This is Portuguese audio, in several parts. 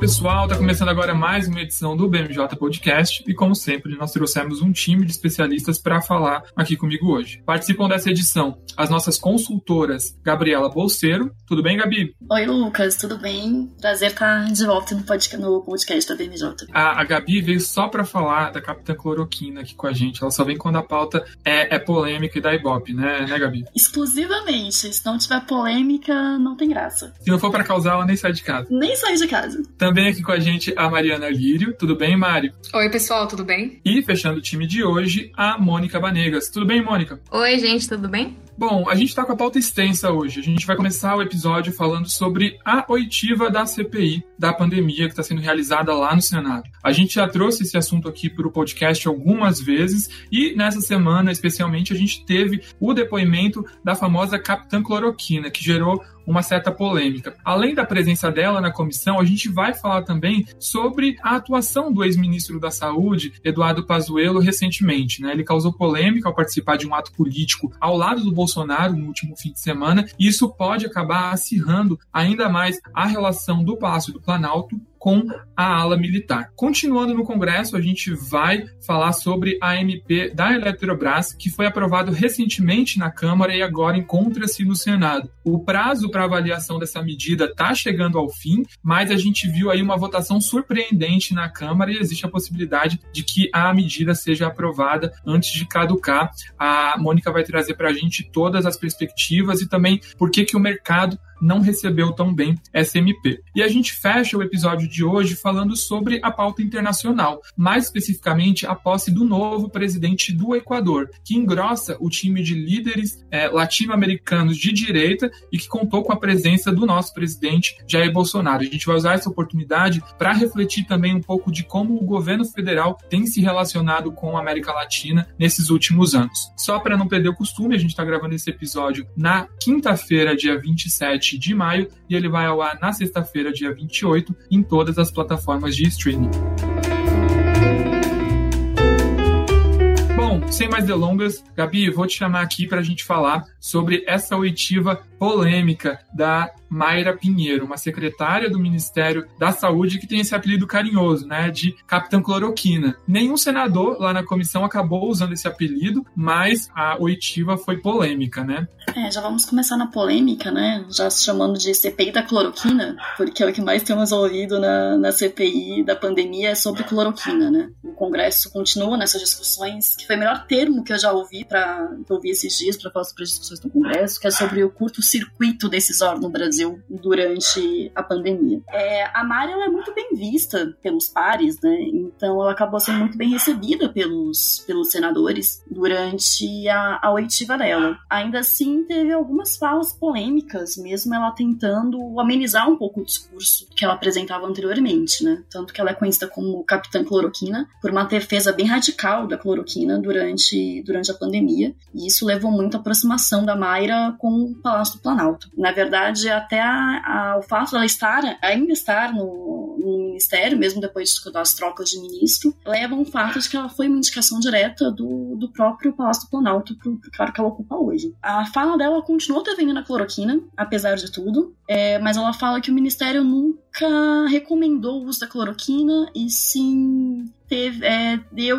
Pessoal, está começando agora mais uma edição do BMJ Podcast e, como sempre, nós trouxemos um time de especialistas para falar aqui comigo hoje. Participam dessa edição as nossas consultoras Gabriela Bolseiro. Tudo bem, Gabi? Oi, Lucas, tudo bem? Prazer estar de volta no podcast, no podcast da BMJ. A, a Gabi veio só para falar da Capitã Cloroquina aqui com a gente. Ela só vem quando a pauta é, é polêmica e da Ibope, né, né, Gabi? Exclusivamente. Se não tiver polêmica, não tem graça. Se não for para causar, ela nem sai de casa. Nem sai de casa. Também aqui com a gente a Mariana Lírio. Tudo bem, Mari? Oi, pessoal, tudo bem? E fechando o time de hoje, a Mônica Banegas. Tudo bem, Mônica? Oi, gente, tudo bem? Bom, a gente está com a pauta extensa hoje. A gente vai começar o episódio falando sobre a oitiva da CPI da pandemia que está sendo realizada lá no Senado. A gente já trouxe esse assunto aqui para o podcast algumas vezes e nessa semana, especialmente, a gente teve o depoimento da famosa Capitã Cloroquina, que gerou uma certa polêmica. Além da presença dela na comissão, a gente vai falar também sobre a atuação do ex-ministro da Saúde, Eduardo Pazuello, recentemente. Né? Ele causou polêmica ao participar de um ato político ao lado do Bolsonaro no último fim de semana, e isso pode acabar acirrando ainda mais a relação do Palácio do Planalto com a ala militar. Continuando no Congresso, a gente vai falar sobre a MP da Eletrobras, que foi aprovado recentemente na Câmara e agora encontra-se no Senado. O prazo para avaliação dessa medida está chegando ao fim, mas a gente viu aí uma votação surpreendente na Câmara e existe a possibilidade de que a medida seja aprovada antes de caducar. A Mônica vai trazer para a gente todas as perspectivas e também por que, que o mercado não recebeu tão bem essa MP. E a gente fecha o episódio de hoje falando sobre a pauta internacional, mais especificamente a posse do novo presidente do Equador, que engrossa o time de líderes é, latino-americanos de direita e que contou com a presença do nosso presidente Jair Bolsonaro. A gente vai usar essa oportunidade para refletir também um pouco de como o governo federal tem se relacionado com a América Latina nesses últimos anos. Só para não perder o costume, a gente está gravando esse episódio na quinta-feira, dia 27 de maio e ele vai ao ar na sexta-feira, dia 28, em todas as plataformas de streaming. Bom, sem mais delongas, Gabi, vou te chamar aqui para a gente falar sobre essa oitiva polêmica da Mayra Pinheiro, uma secretária do Ministério da Saúde que tem esse apelido carinhoso, né, de Capitã Cloroquina. Nenhum senador lá na comissão acabou usando esse apelido, mas a oitiva foi polêmica, né? É, já vamos começar na polêmica, né? Já se chamando de CPI da cloroquina, porque é o que mais temos ouvido na, na CPI da pandemia é sobre cloroquina, né? O Congresso continua nessas discussões, que foi o melhor termo que eu já ouvi para ouvir esses dias para falar sobre as discussões do Congresso, que é sobre o curto-circuito decisório no Brasil Brasil durante a pandemia. É, a Mari é muito bem vista pelos pares, né? Então ela acabou sendo muito bem recebida pelos, pelos senadores durante a, a oitiva dela. Ainda assim, teve algumas falas polêmicas, mesmo ela tentando amenizar um pouco o discurso que ela apresentava anteriormente, né? Tanto que ela é conhecida como Capitã Cloroquina por uma defesa bem radical da cloroquina durante, durante a pandemia. E isso levou muito à aproximação da Mayra com o Palácio Planalto. Na verdade, até a, a, o fato dela estar, ainda estar no, no, ministério, mesmo depois das trocas de ministro, leva ao fato de que ela foi uma indicação direta do, do próprio Palácio do Planalto para o cargo que ela ocupa hoje. A fala dela continuou defendendo a cloroquina, apesar de tudo, é, mas ela fala que o ministério nunca recomendou o uso da cloroquina e sim teve, é, deu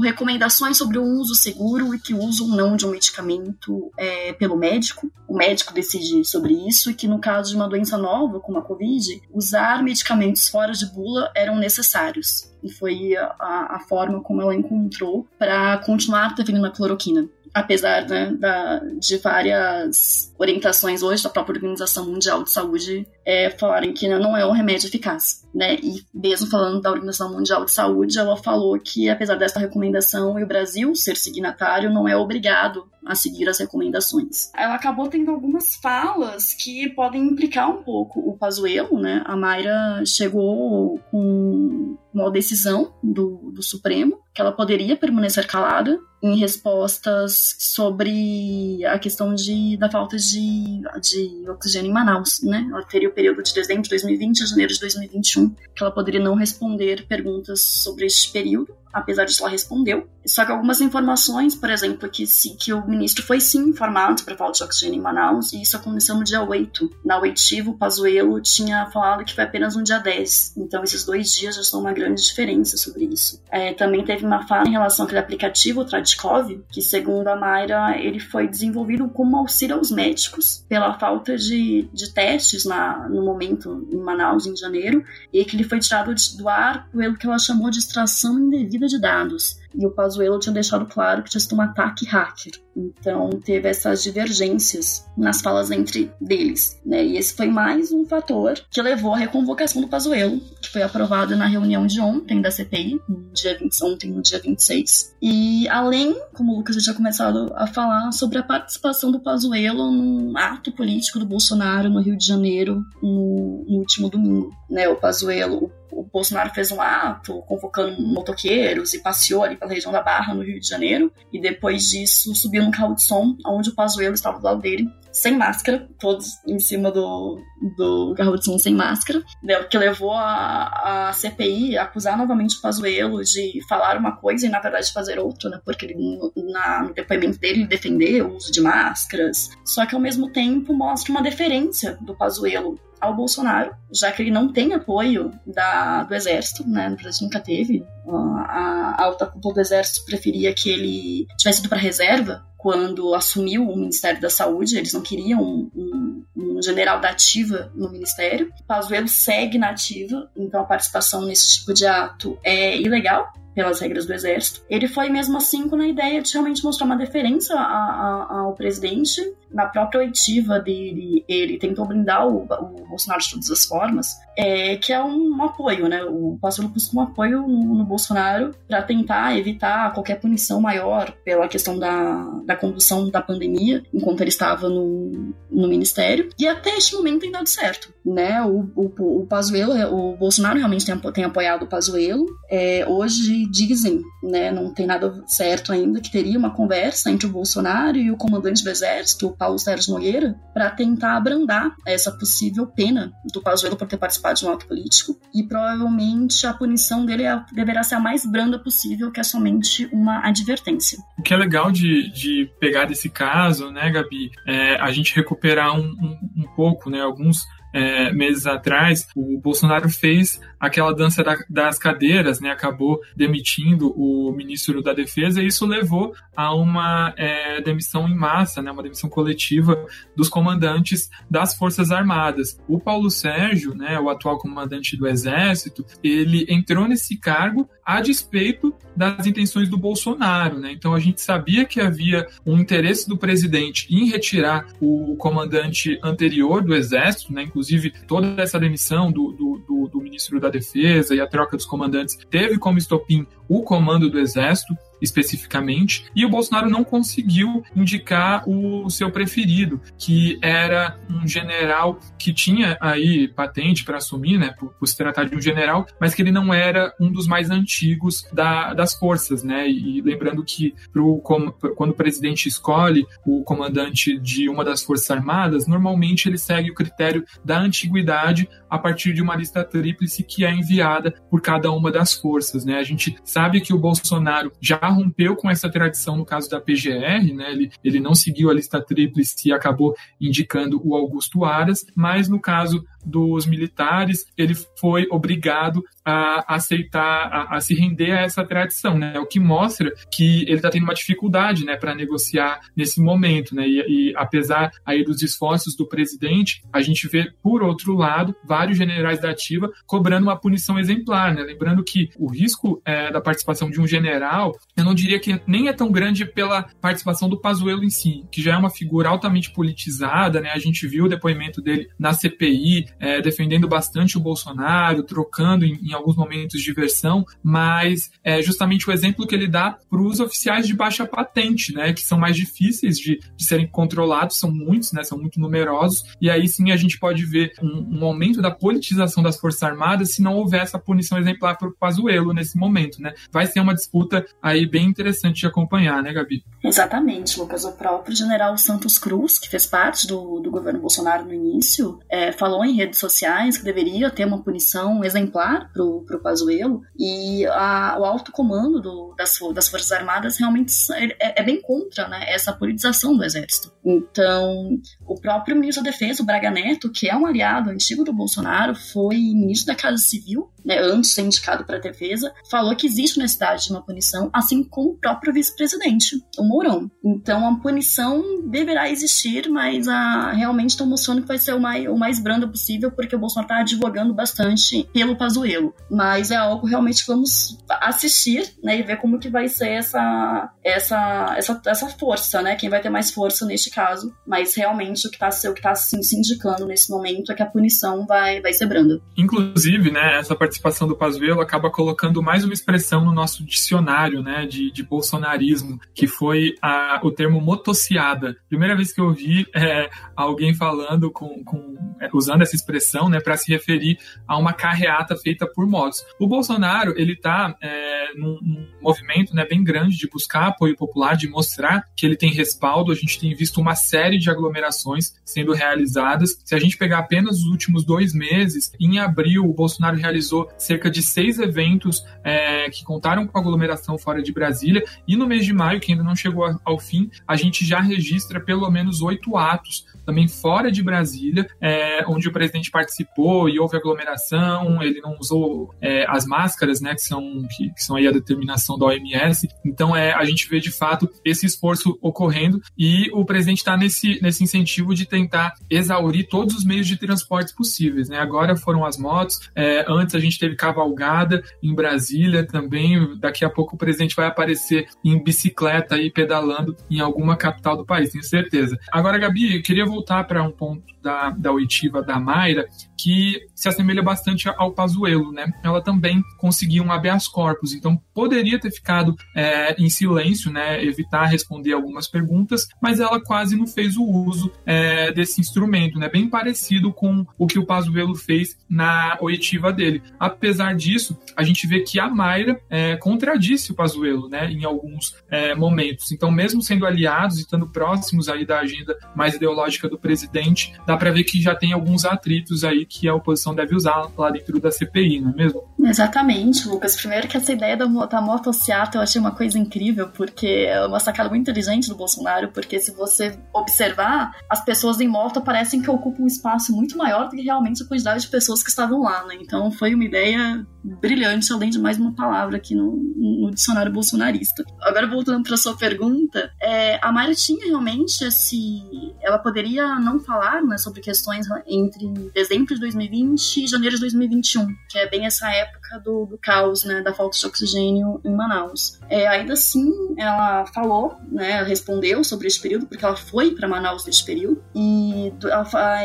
recomendações sobre o uso seguro e que uso ou não de um medicamento é, pelo médico. O médico decide sobre isso e que no caso de uma doença nova, como a Covid, usar medicamentos fora de bula eram necessários. E foi a, a forma como ela encontrou para continuar defendendo a cloroquina apesar né, da, de várias orientações hoje da própria Organização Mundial de Saúde é, falarem que não é um remédio eficaz, né? E mesmo falando da Organização Mundial de Saúde, ela falou que apesar dessa recomendação e o Brasil ser signatário, não é obrigado a seguir as recomendações. Ela acabou tendo algumas falas que podem implicar um pouco o Pazuello, né? A Mayra chegou com uma decisão do, do Supremo que ela poderia permanecer calada em respostas sobre a questão de, da falta de, de oxigênio em Manaus, né? Ela teria o período de dezembro de 2020 a janeiro de 2021, que ela poderia não responder perguntas sobre este período, apesar disso ela respondeu. Só que algumas informações, por exemplo, que, se, que o ministro foi sim informado para falta de oxigênio em Manaus, e isso aconteceu no dia 8. Na oitiva, o Pazuello tinha falado que foi apenas no dia 10. Então, esses dois dias já são uma grande diferença sobre isso. É, também teve uma fala em relação àquele aplicativo, o Tradikov, que, segundo a Mayra, ele foi desenvolvido como auxílio aos médicos pela falta de, de testes na, no momento em Manaus, em janeiro, e que ele foi tirado do ar pelo que ela chamou de extração indevida de dados. E o Pazuello tinha deixado claro que tinha sido um ataque hacker. Então teve essas divergências nas falas entre deles, né? E esse foi mais um fator que levou à reconvocação do Pazuello, que foi aprovada na reunião de ontem da CPI, no dia 20, ontem, no dia 26. E além, como o Lucas já tinha começado a falar, sobre a participação do Pazuello num ato político do Bolsonaro no Rio de Janeiro no, no último domingo, né? O Pazuello, Bolsonaro fez um ato convocando motoqueiros e passeou ali pela região da Barra, no Rio de Janeiro, e depois disso subiu num carro de som, onde o Pazuello estava do lado dele, sem máscara, todos em cima do, do carro de som sem máscara, né, que levou a, a CPI a acusar novamente o Pazuello de falar uma coisa e, na verdade, fazer outra, né, porque ele, no, na, no depoimento dele ele defendeu o uso de máscaras, só que, ao mesmo tempo, mostra uma deferência do Pazuello ao Bolsonaro, já que ele não tem apoio da, do exército, né? Na verdade, nunca teve. A, a alta cúpula do exército preferia que ele tivesse ido para reserva quando assumiu o Ministério da Saúde. Eles não queriam um, um, um general da ativa no ministério. Pazuello segue na ativa, então a participação nesse tipo de ato é ilegal pelas regras do exército. Ele foi mesmo assim com a ideia de realmente mostrar uma deferência a, a, ao presidente. Na própria oitiva dele, ele tentou blindar o, o Bolsonaro de todas as formas, é, que é um, apoio, né? O Pazuello busca um apoio no, no Bolsonaro para tentar evitar qualquer punição maior pela questão da, da condução da pandemia enquanto ele estava no, no ministério. E até este momento tem dado certo, né? O, o, o Pazuello, o Bolsonaro realmente tem, tem apoiado o Pazuello. É, hoje dizem, né, não tem nada certo ainda, que teria uma conversa entre o Bolsonaro e o comandante do exército, o Paulo Sérgio Nogueira, para tentar abrandar essa possível pena do Pazuello por ter participado de um ato político. E provavelmente a punição dele é, deverá ser a mais branda possível, que é somente uma advertência. O que é legal de, de pegar desse caso, né, Gabi, é a gente recuperar um, um, um pouco, né, alguns é, meses atrás, o Bolsonaro fez aquela dança da, das cadeiras, né, acabou demitindo o ministro da Defesa, e isso levou a uma é, demissão em massa, né, uma demissão coletiva dos comandantes das Forças Armadas. O Paulo Sérgio, né, o atual comandante do Exército, ele entrou nesse cargo a despeito das intenções do Bolsonaro. Né? Então a gente sabia que havia um interesse do presidente em retirar o comandante anterior do Exército, né? inclusive toda essa demissão do, do, do, do ministro da Defesa e a troca dos comandantes teve como estopim o comando do Exército especificamente, e o Bolsonaro não conseguiu indicar o seu preferido, que era um general que tinha aí patente para assumir, né, por, por, se tratar de um general, mas que ele não era um dos mais antigos da, das forças, né, e lembrando que pro, quando o presidente escolhe o comandante de uma das forças armadas, normalmente ele segue o critério da antiguidade a partir de uma lista tríplice que é enviada por cada uma das forças, né, a gente sabe que o Bolsonaro já rompeu com essa tradição no caso da PGR, né? Ele, ele não seguiu a lista tríplice e acabou indicando o Augusto Aras, mas no caso dos militares, ele foi obrigado a aceitar, a, a, se render a essa tradição, né? O que mostra que ele está tendo uma dificuldade, né, para negociar nesse momento, né? E, e, apesar aí dos esforços do presidente, a gente vê por outro lado vários generais da ativa cobrando uma punição exemplar, né? Lembrando que o risco é, da participação de um general, eu não diria que nem é tão grande pela participação do Pazuello em si, que já é uma figura altamente politizada, né? A gente viu o depoimento dele na CPI, é, defendendo bastante o Bolsonaro, trocando em, em alguns momentos de versão, mas é justamente o exemplo que ele dá para os oficiais de baixa patente, né, que são mais difíceis de, de serem controlados, são muitos, né, são muito numerosos, e aí sim a gente pode ver um, um aumento da politização das Forças Armadas se não houver essa punição exemplar para o Pazuello nesse momento, né. Vai ser uma disputa aí bem interessante de acompanhar, né, Gabi? Exatamente, Lucas. O próprio general Santos Cruz, que fez parte do, do governo Bolsonaro no início, é, falou em redes sociais que deveria ter uma punição exemplar para o Pazuello, e a, o alto comando do, das, das Forças Armadas realmente é, é, bem contra né, essa politização do Exército. Então, o próprio ministro da Defesa, o Braga Neto, que é um aliado antigo do Bolsonaro, foi ministro da Casa Civil né, antes de ser indicado para a defesa, falou que existe necessidade de uma punição, assim como o próprio vice-presidente, o Mourão. Então a punição deverá existir, mas a, realmente estou mostrando que vai ser o mais, o mais branda possível, porque o Bolsonaro está advogando bastante pelo Pazuello. Mas é algo realmente que vamos assistir né, e ver como que vai ser essa, essa, essa, essa força, né? Quem vai ter mais força neste caso. Mas realmente o que está tá, assim, se indicando nesse momento é que a punição vai, vai ser branda. Inclusive, né, essa participação do Pazuello acaba colocando mais uma expressão no nosso dicionário, né, de, de bolsonarismo, que foi a, o termo motociada. Primeira vez que eu ouvi é, alguém falando com, com usando essa expressão, né, para se referir a uma carreata feita por motos. O Bolsonaro ele está é, num, num, movimento, né, bem grande de buscar apoio popular, de mostrar que ele tem respaldo. A gente tem visto uma série de aglomerações sendo realizadas. Se a gente pegar apenas os últimos dois meses, em abril o Bolsonaro realizou cerca de seis eventos é, que contaram com aglomeração fora de Brasília, e no mês de maio, que ainda não chegou ao fim, a gente já registra pelo menos oito atos também fora de Brasília, é, onde o presidente participou e houve aglomeração, ele não usou é, as máscaras, né, que são, que, que, são aí a determinação da OMS. Então, é, a gente vê de fato esse esforço ocorrendo e o presidente está nesse, nesse incentivo de tentar exaurir todos os meios de transporte possíveis. Né? Agora foram as motos, é, antes a gente teve cavalgada em Brasília também, daqui a pouco o presidente vai aparecer em bicicleta aí pedalando em alguma capital do país, tenho certeza. Agora, Gabi, eu queria voltar para um ponto da, da oitiva da Mayra, que se assemelha bastante ao Pazuello, né? Ela também conseguiu um habeas corpus, então poderia ter ficado é, em silêncio, né? Evitar responder algumas perguntas, mas ela quase não fez o uso é, desse instrumento, né? Bem parecido com o que o Pazuello fez na oitiva dele. Apesar disso, a gente vê que a Mayra é, contradisse o Pazuello, né? Em alguns é, momentos. Então, mesmo sendo aliados e estando próximos aí da agenda mais ideológica do presidente, dá para ver que já tem alguns atritos aí que a oposição deve usar lá dentro da CPI, não é mesmo? Exatamente, Lucas. Primeiro que essa ideia da, da motociata eu achei uma coisa incrível, porque é uma sacada muito inteligente do Bolsonaro, porque se você observar, as pessoas em moto parecem que ocupam um espaço muito maior do que realmente a quantidade de pessoas que estavam lá, né? Então foi uma ideia brilhante, além de mais uma palavra aqui no, no dicionário bolsonarista. Agora, voltando para sua pergunta, é, a Mayra tinha realmente esse. Ela poderia não falar né, sobre questões entre dezembro de 2020 e janeiro de 2021, que é bem essa época do, do caos, né, da falta de oxigênio em Manaus. É, ainda assim, ela falou, né, respondeu sobre esse período, porque ela foi para Manaus nesse período, e,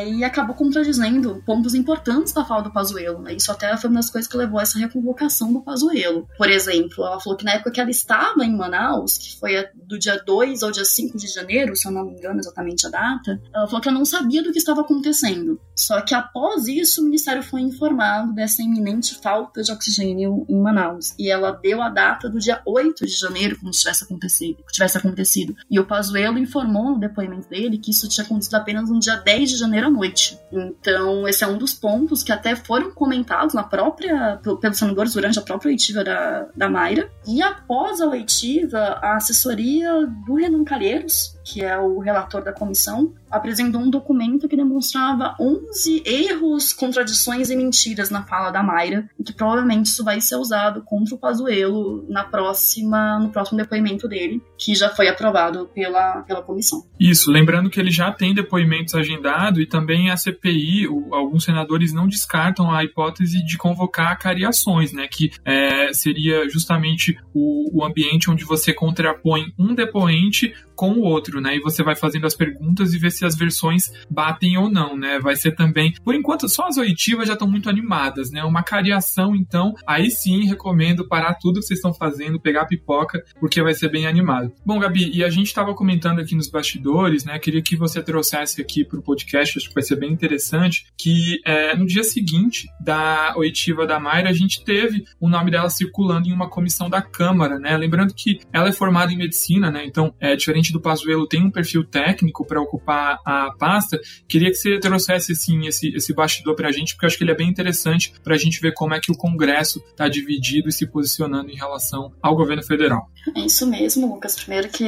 e acabou contradizendo pontos importantes da fala do Pazuello. Né, isso até foi uma das coisas que levou a essa reconvocação do Pazuello. Por exemplo, ela falou que na época que ela estava em Manaus, que foi do dia 2 ao dia 5 de janeiro, se eu não me engano exatamente a data, ela falou que ela não sabia do que estava acontecendo. Só que após isso, o Ministério foi informado dessa iminente falta de oxigênio em Manaus. E ela deu a data do dia 8 de janeiro, como se tivesse acontecido. Tivesse acontecido. E o Pazuello informou no depoimento dele que isso tinha acontecido apenas no dia 10 de janeiro à noite. Então, esse é um dos pontos que até foram comentados na própria pelos senadores durante a própria oitiva da, da Mayra. E após a oitiva, a assessoria do Renan Calheiros, que é o relator da comissão, apresentou um documento que demonstrava 11 erros, contradições e mentiras na fala da Mayra, e que provavelmente isso vai ser usado contra o Pazuello na próxima, no próximo depoimento dele, que já foi aprovado pela, pela comissão. Isso, lembrando que ele já tem depoimentos agendados e também a CPI, o, alguns senadores não descartam a hipótese de convocar cariações, né, que é, seria justamente o, o ambiente onde você contrapõe um depoente com o outro. né? E você vai fazendo as perguntas e ver se as versões batem ou não, né? Vai ser também, por enquanto, só as oitivas já estão muito animadas, né? Uma cariação, então, aí sim recomendo parar tudo que vocês estão fazendo, pegar pipoca, porque vai ser bem animado. Bom, Gabi, e a gente estava comentando aqui nos bastidores, né? Queria que você trouxesse aqui para o podcast, acho que vai ser bem interessante, que é, no dia seguinte da oitiva da Mayra, a gente teve o nome dela circulando em uma comissão da Câmara, né? Lembrando que ela é formada em medicina, né? Então, é diferente do Pazuello, tem um perfil técnico para ocupar a pasta. Queria que você trouxesse assim esse esse bastidor para a gente, porque eu acho que ele é bem interessante para a gente ver como é que o Congresso está dividido e se posicionando em relação ao governo federal. É isso mesmo, Lucas. Primeiro que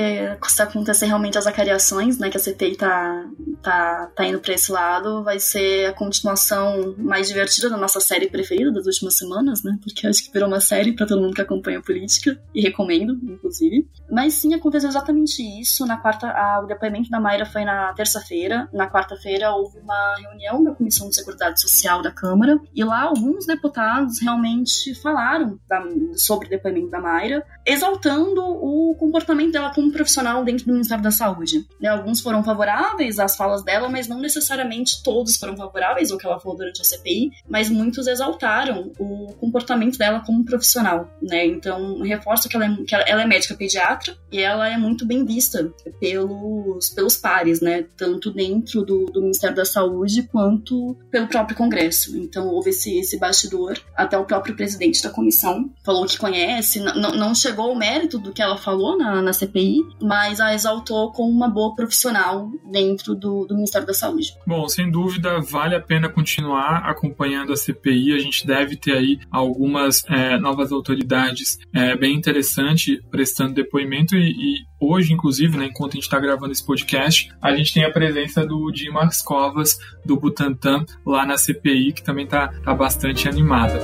se acontecer realmente as acariações, né, que a CPI tá, tá, tá indo para esse lado, vai ser a continuação mais divertida da nossa série preferida das últimas semanas, né? Porque acho que virou uma série para todo mundo que acompanha a política e recomendo, inclusive. Mas sim, aconteceu exatamente isso. Na quarta, a, o depoimento da Mayra foi na terça-feira. Na quarta-feira houve uma reunião da Comissão de Seguridade Social da Câmara e lá alguns deputados realmente falaram da, sobre o depoimento da Mayra, exaltando o comportamento dela como profissional dentro do Ministério da Saúde. Né, alguns foram favoráveis às falas dela, mas não necessariamente todos foram favoráveis ao que ela falou durante a CPI, mas muitos exaltaram o comportamento dela como profissional. Né? Então, reforço que ela é, que ela é médica pediatra e ela é muito bem vista pelos, pelos pares, né? tanto dentro do, do Ministério da Saúde quanto pelo próprio Congresso. Então, houve esse, esse bastidor. Até o próprio presidente da comissão falou que conhece, não chegou ao mérito do que ela falou na, na CPI, mas a exaltou como uma boa profissional dentro do, do Ministério da Saúde. Bom, sem dúvida, vale a pena continuar acompanhando a CPI. A gente deve ter aí algumas é, novas autoridades é, bem interessantes prestando depoimento e, e hoje, inclusive, né, enquanto a gente está gravando esse podcast, a gente tem a presença do Dimas Covas, do Butantan, lá na CPI, que também está tá bastante animada.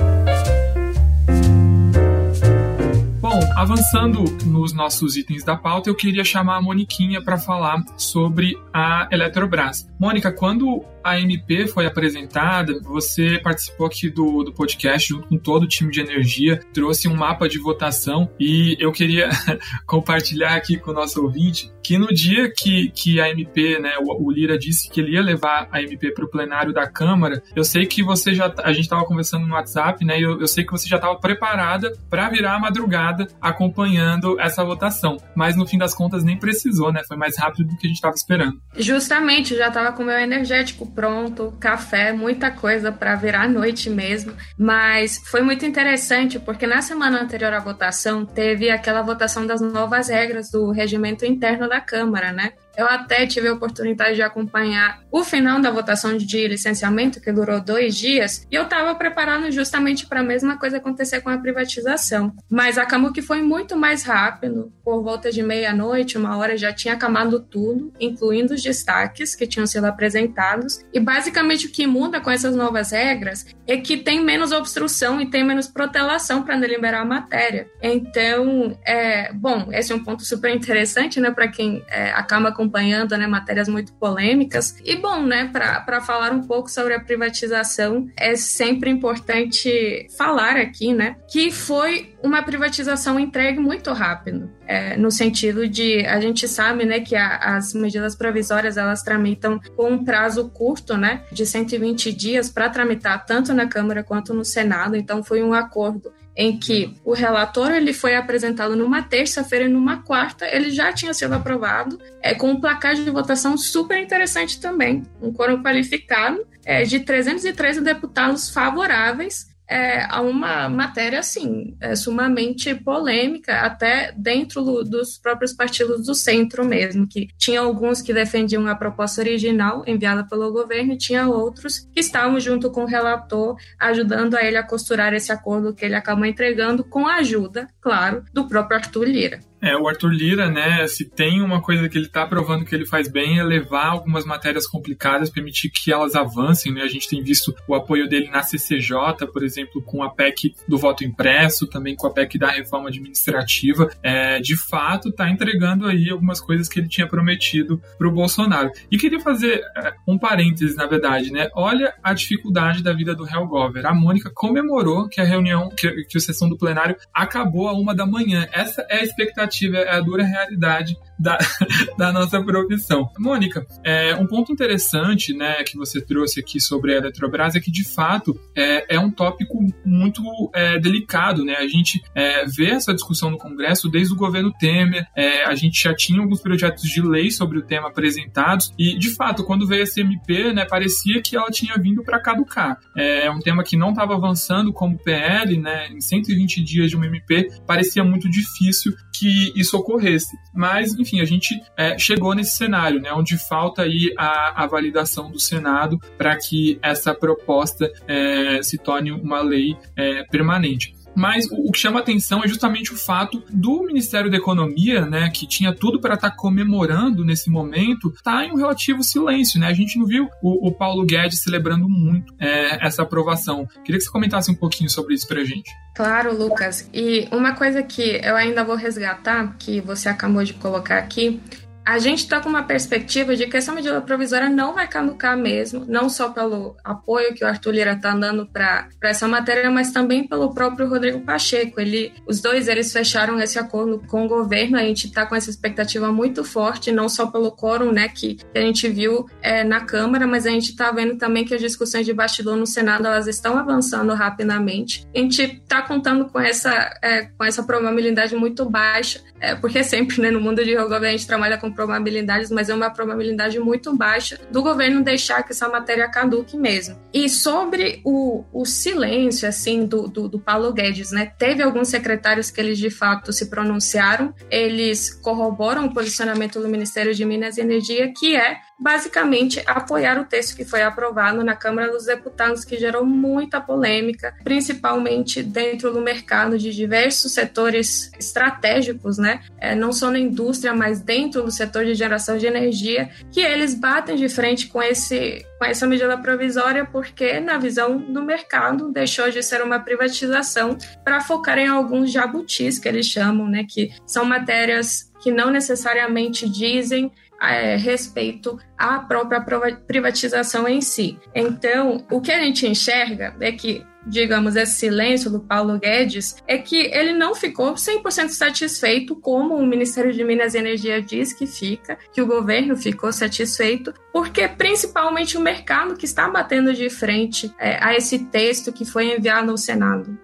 Bom, avançando nos nossos itens da pauta, eu queria chamar a Moniquinha para falar sobre a Eletrobras. Mônica, quando a MP foi apresentada, você participou aqui do, do podcast junto com todo o time de energia, trouxe um mapa de votação e eu queria compartilhar aqui com o nosso ouvinte que no dia que, que a MP, né, o, o Lira disse que ele ia levar a MP para o plenário da Câmara, eu sei que você já, a gente estava conversando no WhatsApp, né, eu, eu sei que você já estava preparada para virar a madrugada acompanhando essa votação, mas no fim das contas nem precisou, né, foi mais rápido do que a gente estava esperando. Justamente, já estava com o meu energético pronto, café, muita coisa para virar noite mesmo. Mas foi muito interessante porque na semana anterior à votação teve aquela votação das novas regras do regimento interno da Câmara, né? Eu até tive a oportunidade de acompanhar o final da votação de licenciamento, que durou dois dias, e eu estava preparando justamente para a mesma coisa acontecer com a privatização. Mas acabou que foi muito mais rápido, por volta de meia-noite, uma hora já tinha acabado tudo, incluindo os destaques que tinham sido apresentados. E basicamente o que muda com essas novas regras é que tem menos obstrução e tem menos protelação para deliberar a matéria. Então, é, bom, esse é um ponto super interessante, né, para quem é, acaba acompanhando, né, matérias muito polêmicas. E bom, né, para falar um pouco sobre a privatização, é sempre importante falar aqui, né, que foi uma privatização entregue muito rápido, é, no sentido de a gente sabe, né, que a, as medidas provisórias elas tramitam com um prazo curto, né, de 120 dias para tramitar tanto na Câmara quanto no Senado. Então foi um acordo em que o relatório ele foi apresentado numa terça-feira e numa quarta ele já tinha sido aprovado, é, com um placar de votação super interessante também, um quórum qualificado é, de 313 deputados favoráveis é, a uma matéria assim é, sumamente polêmica até dentro dos próprios partidos do centro mesmo que tinha alguns que defendiam a proposta original enviada pelo governo e tinha outros que estavam junto com o relator ajudando a ele a costurar esse acordo que ele acabou entregando com a ajuda claro do próprio Arthur Lira é, o Arthur Lira, né, se tem uma coisa que ele está provando que ele faz bem é levar algumas matérias complicadas, permitir que elas avancem, né? A gente tem visto o apoio dele na CCJ, por exemplo, com a PEC do voto impresso, também com a PEC da reforma administrativa. É, de fato, está entregando aí algumas coisas que ele tinha prometido para o Bolsonaro. E queria fazer é, um parênteses, na verdade, né? Olha a dificuldade da vida do Gover. A Mônica comemorou que a reunião, que, que a sessão do plenário acabou a uma da manhã. Essa é a expectativa é a dura realidade da, da nossa profissão. Mônica, é, um ponto interessante né, que você trouxe aqui sobre a Eletrobras é que, de fato, é, é um tópico muito é, delicado. Né? A gente é, vê essa discussão no Congresso desde o governo Temer, é, a gente já tinha alguns projetos de lei sobre o tema apresentados, e, de fato, quando veio esse MP, né, parecia que ela tinha vindo para caducar. É, é um tema que não estava avançando como PL, né, em 120 dias de um MP, parecia muito difícil que isso ocorresse. Mas, enfim, a gente é, chegou nesse cenário, né, onde falta aí a, a validação do Senado para que essa proposta é, se torne uma lei é, permanente. Mas o que chama atenção é justamente o fato do Ministério da Economia, né, que tinha tudo para estar tá comemorando nesse momento, tá em um relativo silêncio, né? A gente não viu o, o Paulo Guedes celebrando muito é, essa aprovação. Queria que você comentasse um pouquinho sobre isso para a gente. Claro, Lucas. E uma coisa que eu ainda vou resgatar, que você acabou de colocar aqui, a gente está com uma perspectiva de que essa medida provisória não vai caducar mesmo, não só pelo apoio que o Arthur Lira está dando para essa matéria, mas também pelo próprio Rodrigo Pacheco. Ele, os dois eles fecharam esse acordo com o governo, a gente está com essa expectativa muito forte, não só pelo quórum né, que, que a gente viu é, na Câmara, mas a gente está vendo também que as discussões de bastidor no Senado elas estão avançando rapidamente. A gente está contando com essa, é, com essa probabilidade muito baixa, é, porque sempre né, no mundo de governo a gente trabalha com probabilidades, mas é uma probabilidade muito baixa do governo deixar que essa matéria caduque mesmo. E sobre o, o silêncio, assim, do, do, do Paulo Guedes, né? Teve alguns secretários que eles de fato se pronunciaram, eles corroboram o posicionamento do Ministério de Minas e Energia, que é basicamente apoiar o texto que foi aprovado na Câmara dos Deputados, que gerou muita polêmica, principalmente dentro do mercado de diversos setores estratégicos, né? É, não só na indústria, mas dentro do setor de geração de energia, que eles batem de frente com esse com essa medida provisória porque, na visão do mercado, deixou de ser uma privatização para focar em alguns jabutis que eles chamam, né? Que são matérias que não necessariamente dizem é, respeito à própria privatização em si. Então, o que a gente enxerga é que digamos, esse silêncio do Paulo Guedes é que ele não ficou 100% satisfeito, como o Ministério de Minas e Energia diz que fica, que o governo ficou satisfeito, porque principalmente o mercado que está batendo de frente é, a esse texto que foi enviado ao Senado.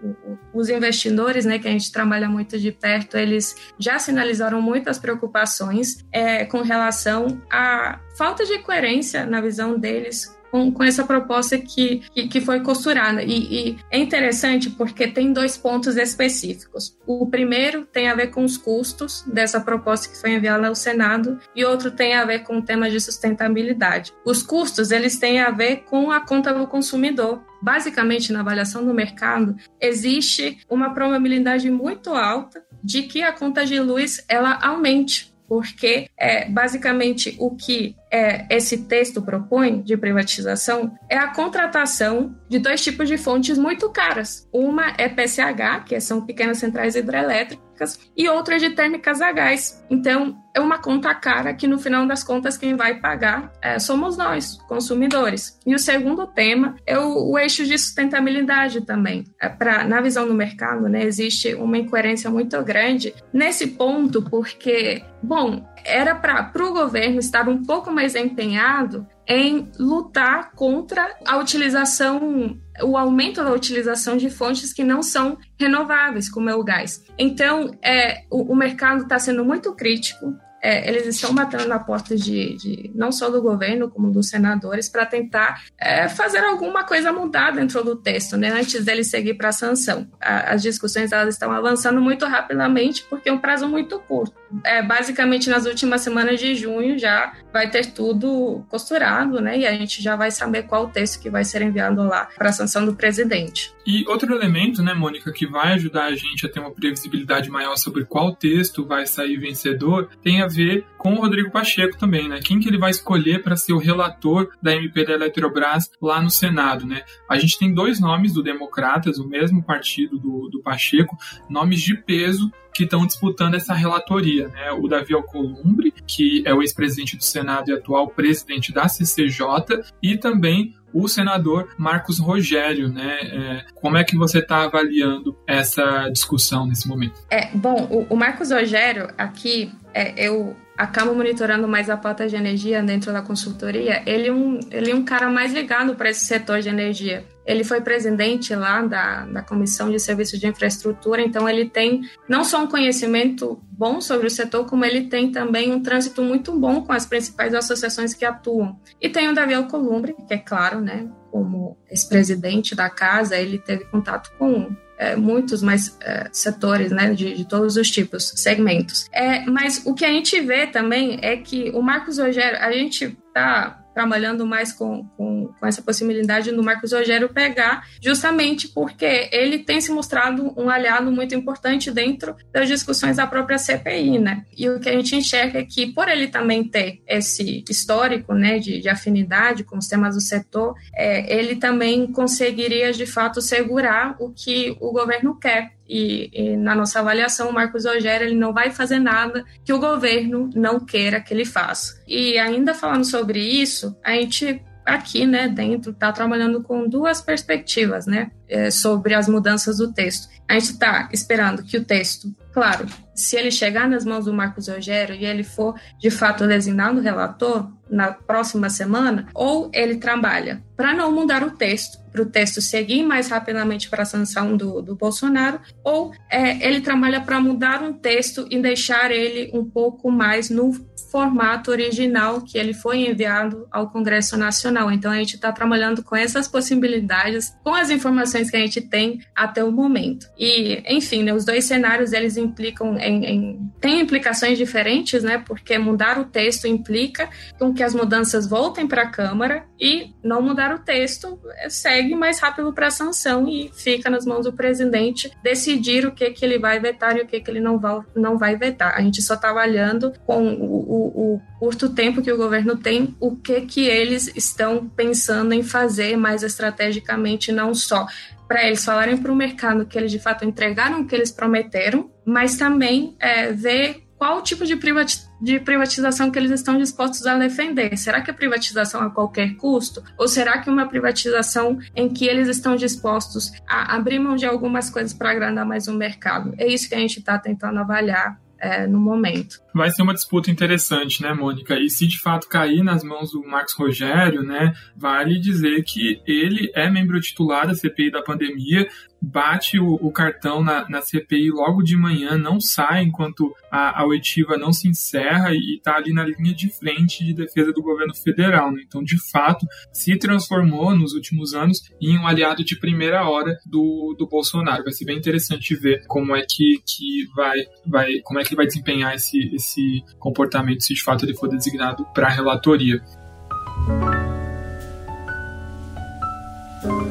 Os investidores, né, que a gente trabalha muito de perto, eles já sinalizaram muitas preocupações é, com relação à falta de coerência na visão deles com, com essa proposta que, que, que foi costurada. E, e, é interessante porque tem dois pontos específicos. O primeiro tem a ver com os custos dessa proposta que foi enviada ao Senado e outro tem a ver com o tema de sustentabilidade. Os custos, eles têm a ver com a conta do consumidor. Basicamente, na avaliação do mercado, existe uma probabilidade muito alta de que a conta de luz ela aumente porque é, basicamente o que é, esse texto propõe de privatização é a contratação de dois tipos de fontes muito caras. Uma é PCH, que são pequenas centrais hidrelétricas, e outra é de térmicas a gás. Então, é uma conta cara que, no final das contas, quem vai pagar é, somos nós, consumidores. E o segundo tema é o, o eixo de sustentabilidade também. É pra, na visão do mercado, né, existe uma incoerência muito grande nesse ponto, porque, bom, era para o governo estar um pouco mais empenhado em lutar contra a utilização, o aumento da utilização de fontes que não são renováveis, como é o gás. Então, é, o, o mercado está sendo muito crítico é, eles estão batendo na porta de, de, não só do governo, como dos senadores, para tentar é, fazer alguma coisa mudar dentro do texto, né, antes dele seguir para a sanção. as discussões elas estão avançando muito rapidamente, porque é um prazo muito curto. É, basicamente, nas últimas semanas de junho já vai ter tudo costurado, né, e a gente já vai saber qual o texto que vai ser enviado lá para a sanção do presidente. E outro elemento, né, Mônica, que vai ajudar a gente a ter uma previsibilidade maior sobre qual texto vai sair vencedor, tem a ver com o Rodrigo Pacheco também, né? Quem que ele vai escolher para ser o relator da MP da Eletrobras lá no Senado, né? A gente tem dois nomes do Democratas, o mesmo partido do, do Pacheco, nomes de peso que estão disputando essa relatoria, né? O Davi Alcolumbre, que é o ex-presidente do Senado e atual presidente da CCJ, e também o senador Marcos Rogério, né? É, como é que você está avaliando essa discussão nesse momento? É, bom, o, Marcos Rogério aqui, é, eu acabo monitorando mais a pauta de energia dentro da consultoria, ele é um, ele é um cara mais ligado para esse setor de energia. Ele foi presidente lá da, da Comissão de Serviços de Infraestrutura, então ele tem não só um conhecimento bom sobre o setor, como ele tem também um trânsito muito bom com as principais associações que atuam. E tem o Davi Alcolumbre, que é claro, né, como ex-presidente da casa, ele teve contato com é, muitos mais é, setores, né, de, de, todos os tipos, segmentos. É, mas o que a gente vê também é que o Marcos Rogério, a gente está trabalhando mais com, com, com, essa possibilidade do Marcos Rogério pegar, justamente porque ele tem se mostrado um aliado muito importante dentro das discussões da própria CPI, né? E o que a gente enxerga é que, por ele também ter esse histórico, né, de, de afinidade com os temas do setor, é, ele também conseguiria, de fato, segurar o que o governo quer, e, e, na nossa avaliação, o Marcos Rogério ele não vai fazer nada que o governo não queira que ele faça. E ainda falando sobre isso, a gente aqui, né, dentro, está trabalhando com duas perspectivas, né, é, sobre as mudanças do texto. A gente está esperando que o texto, claro, se ele chegar nas mãos do Marcos Rogério e ele for de fato designado relator na próxima semana, ou ele trabalha para não mudar o texto, para o texto seguir mais rapidamente para a sanção do, do Bolsonaro, ou é, ele trabalha para mudar um texto e deixar ele um pouco mais no formato original que ele foi enviado ao Congresso Nacional. Então a gente está trabalhando com essas possibilidades, com as informações que a gente tem até o momento. E, enfim, né, os dois cenários eles implicam em, em têm implicações diferentes, né? Porque mudar o texto implica com que as mudanças voltem para a Câmara e não mudar o texto segue mais rápido para a sanção e fica nas mãos do presidente decidir o que que ele vai vetar e o que que ele não vai, não vai vetar. A gente só está avaliando com o, o, o curto tempo que o governo tem, o que que eles estão pensando em fazer mais estrategicamente, não só para eles falarem para o mercado que eles de fato entregaram o que eles prometeram, mas também é, ver qual tipo de, privati de privatização que eles estão dispostos a defender. Será que a privatização a qualquer custo? Ou será que uma privatização em que eles estão dispostos a abrir mão de algumas coisas para agrandar mais o mercado? É isso que a gente está tentando avaliar é, no momento. Vai ser uma disputa interessante, né, Mônica? E se de fato cair nas mãos do Marcos Rogério, né, vale dizer que ele é membro titular da CPI da pandemia, bate o, o cartão na, na, CPI logo de manhã, não sai enquanto a, a oitiva não se encerra e está ali na linha de frente de defesa do governo federal. Né? Então, de fato, se transformou nos últimos anos em um aliado de primeira hora do, do Bolsonaro. Vai ser bem interessante ver como é que, que vai, vai, como é que ele vai desempenhar esse, esse comportamento se de fato ele for designado para a relatoria.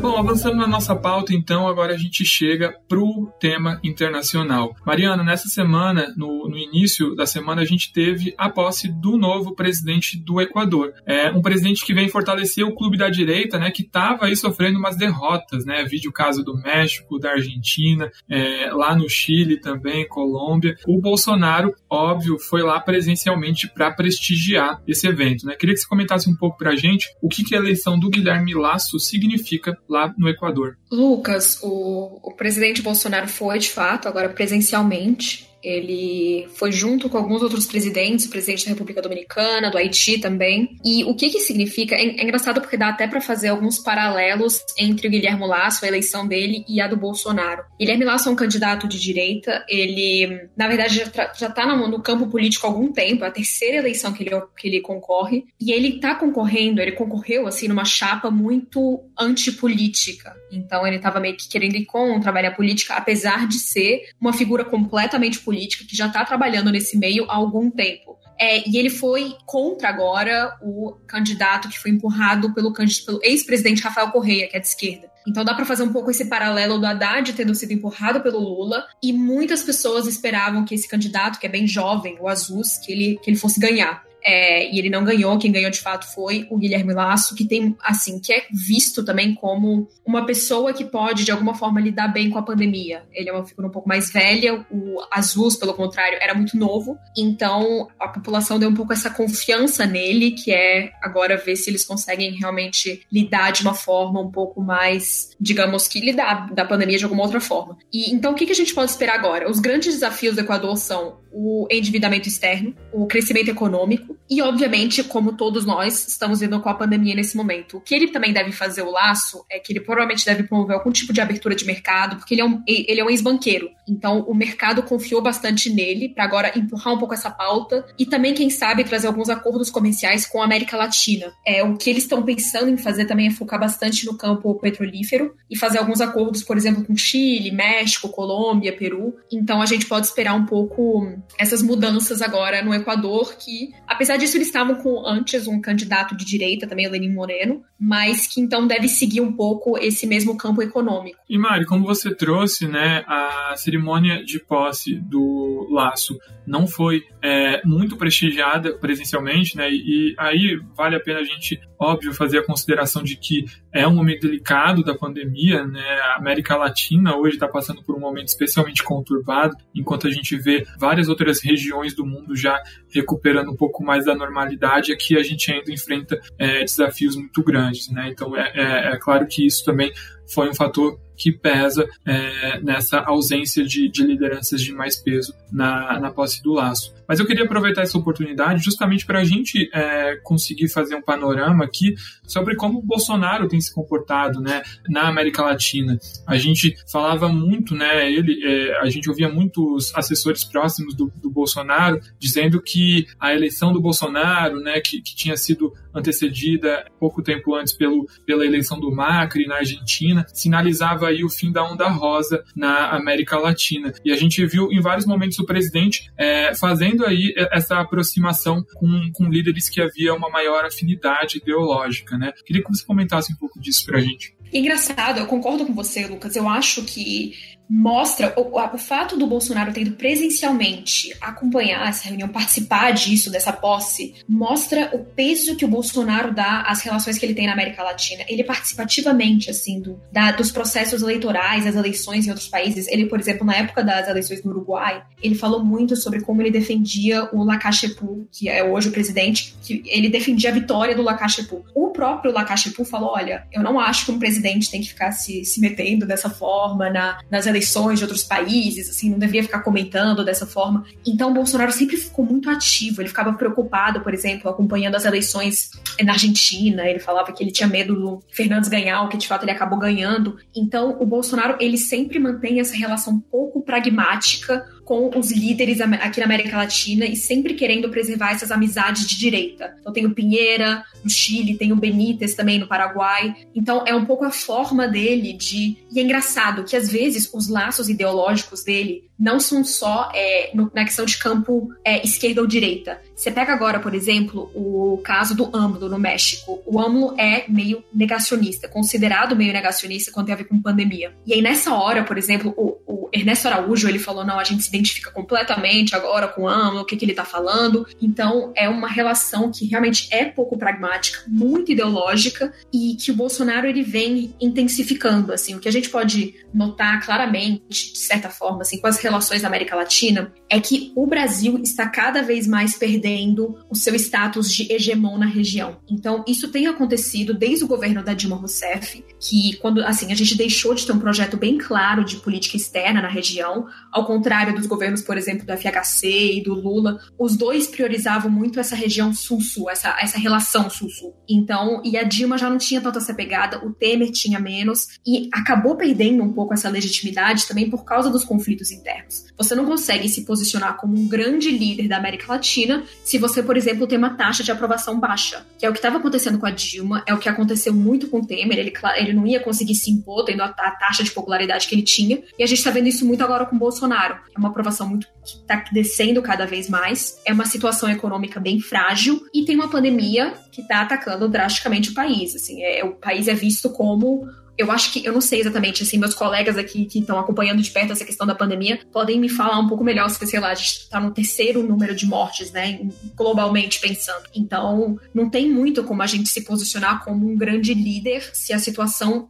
Bom, avançando na nossa pauta, então, agora a gente chega para o tema internacional. Mariana, nessa semana, no, no, início da semana, a gente teve a posse do novo presidente do Equador. É um presidente que vem fortalecer o clube da direita, né, que estava aí sofrendo umas derrotas, né? Vídeo caso do México, da Argentina, é, lá no Chile também, Colômbia. O Bolsonaro, óbvio, foi lá presencialmente para prestigiar esse evento, né? Queria que você comentasse um pouco para a gente o que, que a eleição do Guilherme Lasso significa lá no Equador. Lucas, o, o presidente Bolsonaro foi, de fato, agora presencialmente ele foi junto com alguns outros presidentes, o presidente da República Dominicana, do Haiti também. E o que que significa? É, é engraçado porque dá até para fazer alguns paralelos entre o Guilherme Lasso, a eleição dele, e a do Bolsonaro. Guilherme Lasso é um candidato de direita, ele, na verdade, já, já tá no, no, campo político há algum tempo, é a terceira eleição que ele, que ele concorre, e ele tá concorrendo, ele concorreu, assim, numa chapa muito antipolítica. Então ele tava meio que querendo ir contra a política, apesar de ser uma figura completamente política política que já está trabalhando nesse meio há algum tempo. É, e ele foi contra agora o candidato que foi empurrado pelo, pelo ex-presidente Rafael Correia, que é de esquerda. Então dá para fazer um pouco esse paralelo do Haddad tendo sido empurrado pelo Lula e muitas pessoas esperavam que esse candidato, que é bem jovem, o Azus, que ele, que ele fosse ganhar. É, e ele não ganhou, quem ganhou de fato foi o Guilherme Lasso, que tem, assim, que é visto também como uma pessoa que pode, de alguma forma, lidar bem com a pandemia. Ele é uma figura um pouco mais velha, o Azus, pelo contrário, era muito novo, então a população deu um pouco essa confiança nele, que é agora ver se eles conseguem realmente lidar de uma forma um pouco mais, digamos que lidar da pandemia de alguma outra forma. E então o que, que a gente pode esperar agora? Os grandes desafios do Equador são o endividamento externo, o crescimento econômico e, obviamente, como todos nós estamos vendo com a pandemia nesse momento. O que ele também deve fazer o laço é que ele provavelmente deve promover algum tipo de abertura de mercado, porque ele é um, ele é um ex-banqueiro. Então, o mercado confiou bastante nele para agora empurrar um pouco essa pauta e também, quem sabe, trazer alguns acordos comerciais com a América Latina. É, o que eles estão pensando em fazer também é focar bastante no campo petrolífero e fazer alguns acordos, por exemplo, com Chile, México, Colômbia, Peru. Então, a gente pode esperar um pouco essas mudanças agora no Equador, que, apesar disso, eles estavam com antes um candidato de direita, também o Lenin Moreno, mas que então deve seguir um pouco esse mesmo campo econômico. E Mari, como você trouxe, né, a cerimônia de posse do Laço não foi é, muito prestigiada presencialmente, né, e, e aí vale a pena a gente, óbvio, fazer a consideração de que é um momento delicado da pandemia, né, a América Latina hoje está passando por um momento especialmente conturbado, enquanto a gente vê várias outras regiões do mundo já recuperando um pouco mais da normalidade, aqui a gente ainda enfrenta é, desafios muito grandes, né, então é, é, é claro que isso também foi um fator que pesa é, nessa ausência de, de, lideranças de mais peso na, na posse do laço. Mas eu queria aproveitar essa oportunidade justamente para a gente é, conseguir fazer um panorama aqui sobre como o Bolsonaro tem se comportado né, na América Latina. A gente falava muito, né, ele, é, a gente ouvia muitos assessores próximos do, do, Bolsonaro dizendo que a eleição do Bolsonaro, né, que, que tinha sido antecedida pouco tempo antes pelo, pela eleição do Macri na Argentina, sinalizava aí o fim da onda rosa na América Latina. E a gente viu em vários momentos o presidente é, fazendo aí essa aproximação com, com líderes que havia uma maior afinidade ideológica, né? Queria que você comentasse um pouco disso pra gente. Engraçado, eu concordo com você, Lucas. Eu acho que mostra o, o, fato do Bolsonaro ter ido presencialmente acompanhar essa reunião, participar disso, dessa posse, mostra o peso que o Bolsonaro dá às relações que ele tem na América Latina. Ele participativamente, assim, do, da, dos processos eleitorais, das eleições em outros países. Ele, por exemplo, na época das eleições no Uruguai, ele falou muito sobre como ele defendia o Lakachepu, que é hoje o presidente, que ele defendia a vitória do Lakachepu. O próprio Lakachepu falou, olha, eu não acho que um presidente tem que ficar se, se metendo dessa forma na, nas eleições eleições de outros países, assim, não devia ficar comentando dessa forma. Então, o Bolsonaro sempre ficou muito ativo, ele ficava preocupado, por exemplo, acompanhando as eleições na Argentina, ele falava que ele tinha medo do Fernandes ganhar, o que de fato ele acabou ganhando. Então, o Bolsonaro, ele sempre mantém essa relação pouco pragmática com os líderes aqui na América Latina e sempre querendo preservar essas amizades de direita. Então tem o Pinheira no Chile, tem o Benítez também no Paraguai. Então é um pouco a forma dele de. E é engraçado que às vezes os laços ideológicos dele não são só é, no, na questão de campo é, esquerda ou direita. Você pega agora, por exemplo, o caso do AMLO no México. O AMLO é meio negacionista, considerado meio negacionista quando tem a ver com pandemia. E aí, nessa hora, por exemplo, o, o Ernesto Araújo, ele falou, não, a gente se identifica completamente agora com o AMLO, o que, que ele tá falando. Então, é uma relação que realmente é pouco pragmática, muito ideológica, e que o Bolsonaro, ele vem intensificando, assim. O que a gente pode notar claramente, de certa forma, assim, com as relações na América Latina é que o Brasil está cada vez mais perdendo o seu status de hegemon na região. Então, isso tem acontecido desde o governo da Dilma Rousseff, que quando assim, a gente deixou de ter um projeto bem claro de política externa na região, ao contrário dos governos, por exemplo, do FHC e do Lula, os dois priorizavam muito essa região sul-sul, essa, essa relação sul-sul. Então, e a Dilma já não tinha tanta essa pegada, o Temer tinha menos, e acabou perdendo um pouco essa legitimidade também por causa dos conflitos internos. Você não consegue se posicionar como um grande líder da América Latina se você, por exemplo, tem uma taxa de aprovação baixa, que é o que estava acontecendo com a Dilma, é o que aconteceu muito com o Temer, ele, ele não ia conseguir se impor tendo a, a taxa de popularidade que ele tinha, e a gente está vendo isso muito agora com o Bolsonaro. É uma aprovação muito que está descendo cada vez mais, é uma situação econômica bem frágil e tem uma pandemia que está atacando drasticamente o país. Assim, é, o país é visto como eu acho que, eu não sei exatamente, assim, meus colegas aqui que estão acompanhando de perto essa questão da pandemia podem me falar um pouco melhor, se, sei lá, a gente tá no terceiro número de mortes, né, globalmente pensando. Então, não tem muito como a gente se posicionar como um grande líder se a situação,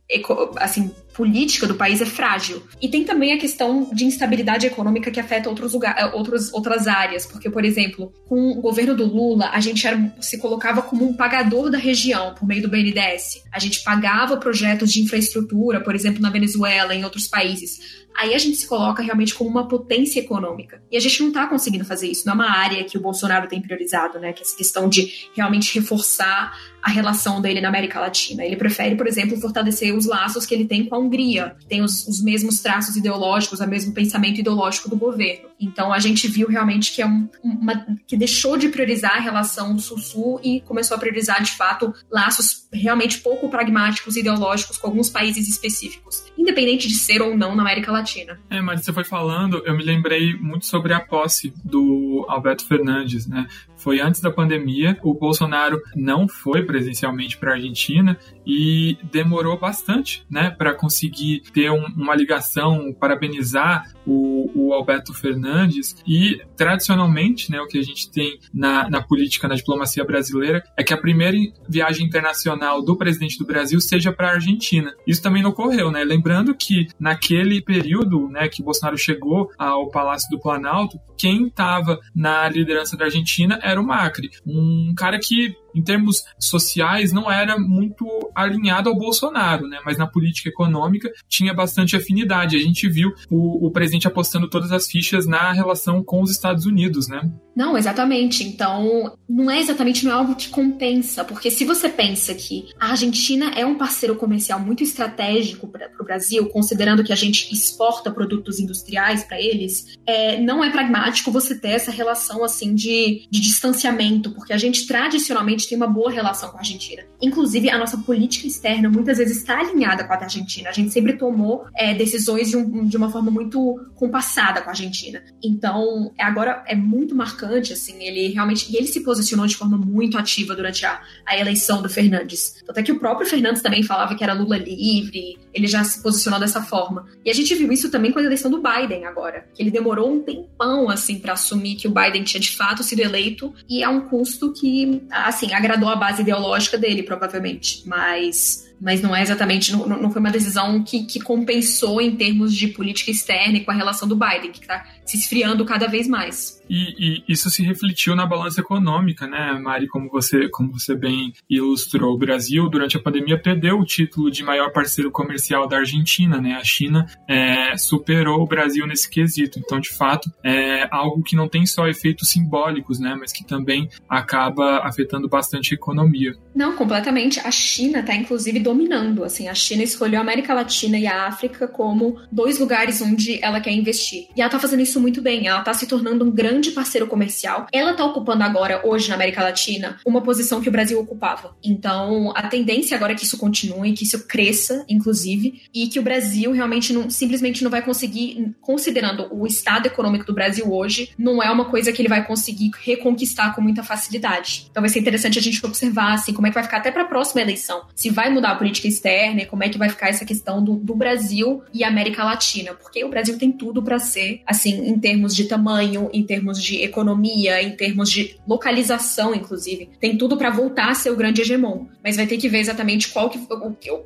assim, política do país é frágil. E tem também a questão de instabilidade econômica que afeta outros lugares, eh, outros, outras áreas. Porque, por exemplo, com o governo do Lula, a gente era, se colocava como um pagador da região por meio do BNDES. A gente pagava projetos de infraestrutura, por exemplo, na Venezuela, em outros países aí a gente se coloca realmente como uma potência econômica. E a gente não está conseguindo fazer isso. Não é uma área que o Bolsonaro tem priorizado, né? Que é essa questão de realmente reforçar a relação dele na América Latina. Ele prefere, por exemplo, fortalecer os laços que ele tem com a Hungria, que tem os, os mesmos traços ideológicos, o mesmo pensamento ideológico do governo. Então a gente viu realmente que é um, uma, que deixou de priorizar a relação Sul-Sul e começou a priorizar de fato laços realmente pouco pragmáticos e ideológicos com alguns países específicos, independente de ser ou não na América Latina. É, mas você foi falando, eu me lembrei muito sobre a posse do Alberto Fernandes, né? Foi antes da pandemia, o Bolsonaro não foi presencialmente para a Argentina e demorou bastante, né, para conseguir ter um, uma ligação, parabenizar o, o, Alberto Fernandes. E, tradicionalmente, né, o que a gente tem na, na política, na diplomacia brasileira, é que a primeira viagem internacional do presidente do Brasil seja para a Argentina. Isso também não ocorreu, né? Lembrando que naquele período, né, que Bolsonaro chegou ao Palácio do Planalto, quem estava na liderança da Argentina era o Macri, um cara que em termos sociais, não era muito alinhado ao Bolsonaro, né? Mas na política econômica tinha bastante afinidade. A gente viu o, o presidente apostando todas as fichas na relação com os Estados Unidos, né? Não, exatamente. Então, não é exatamente não é algo que compensa, porque se você pensa que a Argentina é um parceiro comercial muito estratégico para o Brasil, considerando que a gente exporta produtos industriais para eles, é, não é pragmático você ter essa relação assim de, de distanciamento, porque a gente tradicionalmente gente tem uma boa relação com a Argentina. Inclusive, a nossa política externa muitas vezes está alinhada com a da Argentina. A gente sempre tomou é, decisões de, um, de, uma forma muito compassada com a Argentina. Então, agora é muito marcante, assim, ele realmente. E ele se posicionou de forma muito ativa durante a, a eleição do Fernandes. Até que o próprio Fernandes também falava que era Lula livre, ele já se posicionou dessa forma. E a gente viu isso também com a eleição do Biden agora, que ele demorou um tempão, assim, para assumir que o Biden tinha de fato sido eleito, e é um custo que, assim, agradou a base ideológica dele, provavelmente. Mas mas não é exatamente, não, não foi uma decisão que, que, compensou em termos de política externa e com a relação do Biden, que está se esfriando cada vez mais. E, e, isso se refletiu na balança econômica, né, Mari? Como você, como você bem ilustrou, o Brasil, durante a pandemia, perdeu o título de maior parceiro comercial da Argentina, né? A China é, superou o Brasil nesse quesito. Então, de fato, é algo que não tem só efeitos simbólicos, né, mas que também acaba afetando bastante a economia. Não, completamente. A China está, inclusive, dominando. Assim, a China escolheu a América Latina e a África como dois lugares onde ela quer investir. E ela tá fazendo isso muito bem. Ela tá se tornando um grande parceiro comercial. Ela tá ocupando agora, hoje, na América Latina, uma posição que o Brasil ocupava. Então, a tendência agora é que isso continue, que isso cresça, inclusive, e que o Brasil realmente não, simplesmente não vai conseguir, considerando o estado econômico do Brasil hoje, não é uma coisa que ele vai conseguir reconquistar com muita facilidade. Então vai ser interessante a gente observar, assim, como é que vai ficar até para a próxima eleição. Se vai mudar política externa e como é que vai ficar essa questão do, do Brasil e América Latina, porque o Brasil tem tudo para ser, assim, em termos de tamanho, em termos de economia, em termos de localização, inclusive, tem tudo para voltar a ser o grande hegemon. Mas vai ter que ver exatamente qual que,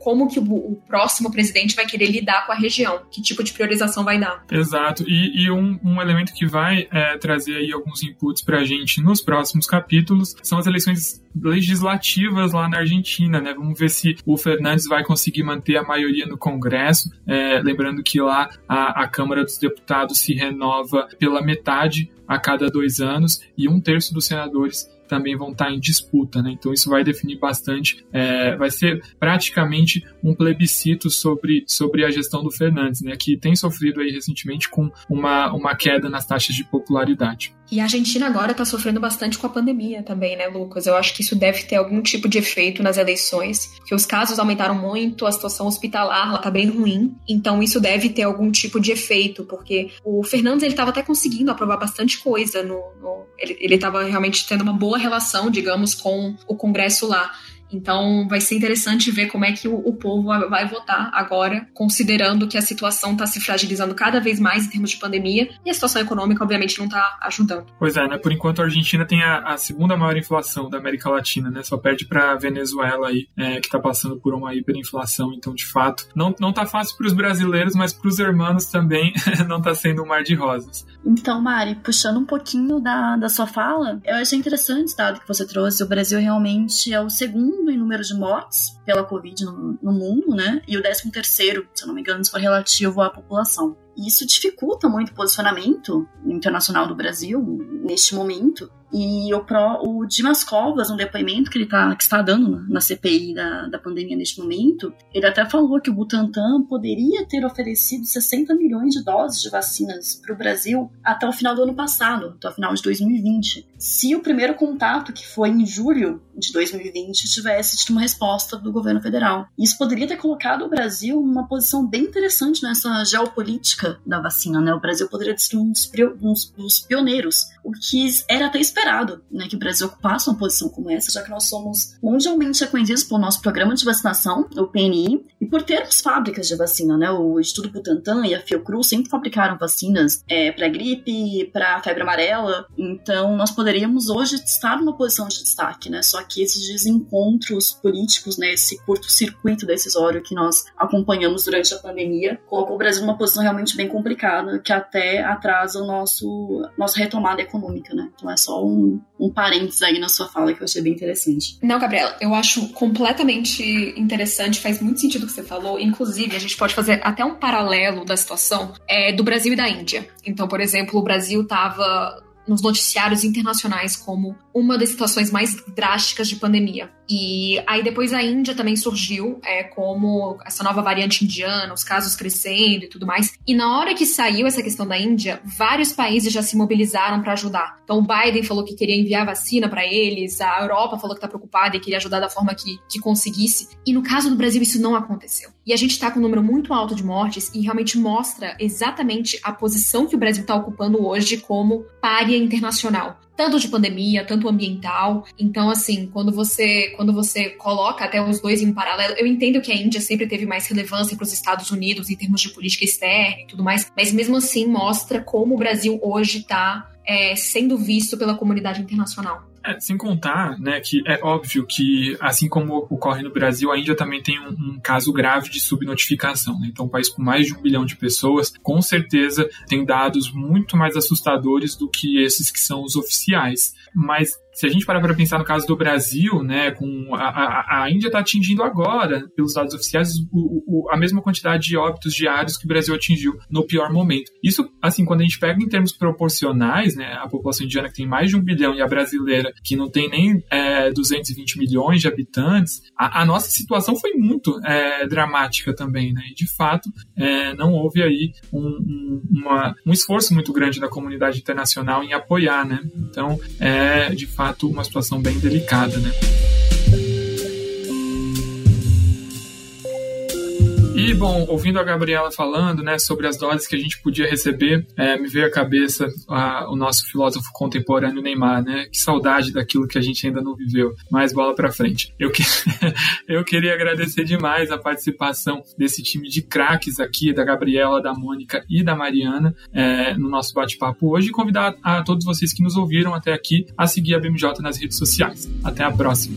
como que o, o próximo presidente vai querer lidar com a região, que tipo de priorização vai dar. Exato. E, e um, um, elemento que vai é, trazer aí alguns inputs para a gente nos próximos capítulos são as eleições legislativas lá na Argentina, né? Vamos ver se o Fernandes vai conseguir manter a maioria no Congresso. É, lembrando que lá a, a Câmara dos Deputados se renova pela metade a cada dois anos e um terço dos senadores também vão estar em disputa, né? Então isso vai definir bastante, é, vai ser praticamente um plebiscito sobre, sobre a gestão do Fernandes, né? Que tem sofrido aí recentemente com uma, uma queda nas taxas de popularidade. E a Argentina agora está sofrendo bastante com a pandemia também, né, Lucas? Eu acho que isso deve ter algum tipo de efeito nas eleições, porque os casos aumentaram muito, a situação hospitalar lá tá bem ruim, então isso deve ter algum tipo de efeito, porque o Fernandes ele estava até conseguindo aprovar bastante coisa no, no ele estava realmente tendo uma boa relação, digamos, com o Congresso lá. Então vai ser interessante ver como é que o, o povo vai votar agora, considerando que a situação está se fragilizando cada vez mais em termos de pandemia e a situação econômica, obviamente, não está ajudando. Pois é, né? Por enquanto a Argentina tem a, a segunda maior inflação da América Latina, né? Só perde para Venezuela aí, é, que está passando por uma hiperinflação. Então, de fato, não, não tá fácil para os brasileiros, mas para os hermanos também não está sendo um mar de rosas. Então, Mari, puxando um pouquinho da, da sua fala, eu achei interessante o dado que você trouxe. O Brasil realmente é o segundo em número de mortes pela Covid no, no mundo, né? E o décimo terceiro, se eu não me engano, se for relativo à população. E isso dificulta muito o posicionamento internacional do Brasil neste momento. E o, Pro, o Dimas Covas, um depoimento que ele tá, que está dando na CPI da, da pandemia neste momento, ele até falou que o Butantan poderia ter oferecido 60 milhões de doses de vacinas para o Brasil até o final do ano passado, até o final de 2020. Se o primeiro contato, que foi em julho de 2020, tivesse tido uma resposta do governo federal. Isso poderia ter colocado o Brasil numa posição bem interessante nessa geopolítica da vacina, né? O Brasil poderia ser um dos pioneiros, o que era até esperado esperado, né, que o Brasil ocupasse uma posição como essa, já que nós somos mundialmente reconhecidos pelo nosso programa de vacinação, o PNI, e por termos fábricas de vacina, né, o Instituto Butantan e a Fiocruz sempre fabricaram vacinas é, para gripe, para febre amarela, então nós poderíamos hoje estar numa posição de destaque, né, só que esses desencontros políticos, né, esse curto-circuito decisório que nós acompanhamos durante a pandemia, colocou o Brasil numa posição realmente bem complicada, que até atrasa o nosso nossa retomada econômica, né, então é só um, um parênteses aí na sua fala que eu achei bem interessante. Não, Gabriela, eu acho completamente interessante, faz muito sentido o que você falou. Inclusive, a gente pode fazer até um paralelo da situação é, do Brasil e da Índia. Então, por exemplo, o Brasil estava nos noticiários internacionais como uma das situações mais drásticas de pandemia. E aí depois a Índia também surgiu é, como essa nova variante indiana, os casos crescendo e tudo mais. E na hora que saiu essa questão da Índia, vários países já se mobilizaram para ajudar. Então o Biden falou que queria enviar vacina para eles, a Europa falou que está preocupada e queria ajudar da forma que, que conseguisse. E no caso do Brasil isso não aconteceu. E a gente está com um número muito alto de mortes e realmente mostra exatamente a posição que o Brasil está ocupando hoje como párea internacional tanto de pandemia, tanto ambiental. Então, assim, quando você quando você coloca até os dois em paralelo, eu entendo que a Índia sempre teve mais relevância para os Estados Unidos em termos de política externa e tudo mais, mas mesmo assim mostra como o Brasil hoje está é, sendo visto pela comunidade internacional. É, sem contar, né, que é óbvio que, assim como ocorre no Brasil, a Índia também tem um, um caso grave de subnotificação. Né? Então, um país com mais de um bilhão de pessoas, com certeza tem dados muito mais assustadores do que esses que são os oficiais. Mas se a gente parar para pensar no caso do Brasil, né, com a, a, a Índia está atingindo agora, pelos dados oficiais, o, o, a mesma quantidade de óbitos diários que o Brasil atingiu no pior momento. Isso, assim, quando a gente pega em termos proporcionais, né, a população indiana que tem mais de um bilhão e a brasileira que não tem nem é, 220 milhões de habitantes, a, a nossa situação foi muito é, dramática também, né, e de fato é, não houve aí um, um, uma, um esforço muito grande da comunidade internacional em apoiar, né. Então, é, de fato fato uma situação bem delicada, né? E, bom, ouvindo a Gabriela falando né, sobre as doses que a gente podia receber, é, me veio à cabeça a, o nosso filósofo contemporâneo Neymar, né? Que saudade daquilo que a gente ainda não viveu. Mais bola para frente. Eu, que... eu queria agradecer demais a participação desse time de craques aqui, da Gabriela, da Mônica e da Mariana, é, no nosso bate-papo hoje e convidar a todos vocês que nos ouviram até aqui a seguir a BMJ nas redes sociais. Até a próxima